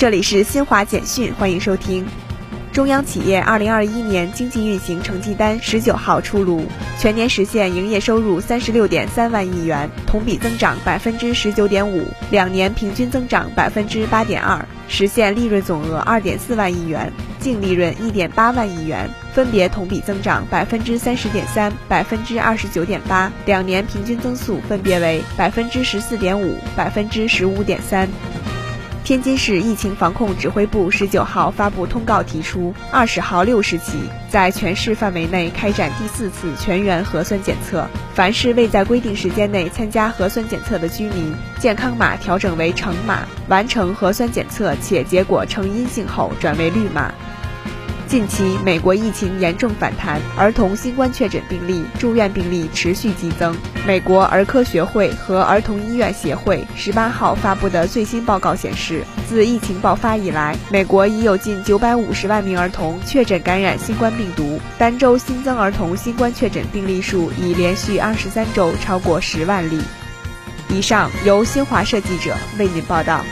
这里是新华简讯，欢迎收听。中央企业二零二一年经济运行成绩单十九号出炉，全年实现营业收入三十六点三万亿元，同比增长百分之十九点五，两年平均增长百分之八点二，实现利润总额二点四万亿元，净利润一点八万亿元，分别同比增长百分之三十点三、百分之二十九点八，两年平均增速分别为百分之十四点五、百分之十五点三。天津市疫情防控指挥部十九号发布通告，提出二十号六时起，在全市范围内开展第四次全员核酸检测。凡是未在规定时间内参加核酸检测的居民，健康码调整为橙码；完成核酸检测且结果呈阴性后，转为绿码。近期，美国疫情严重反弹，儿童新冠确诊病例、住院病例持续激增。美国儿科学会和儿童医院协会十八号发布的最新报告显示，自疫情爆发以来，美国已有近九百五十万名儿童确诊感染新冠病毒，单周新增儿童新冠确诊病例数已连续二十三周超过十万例。以上由新华社记者为您报道。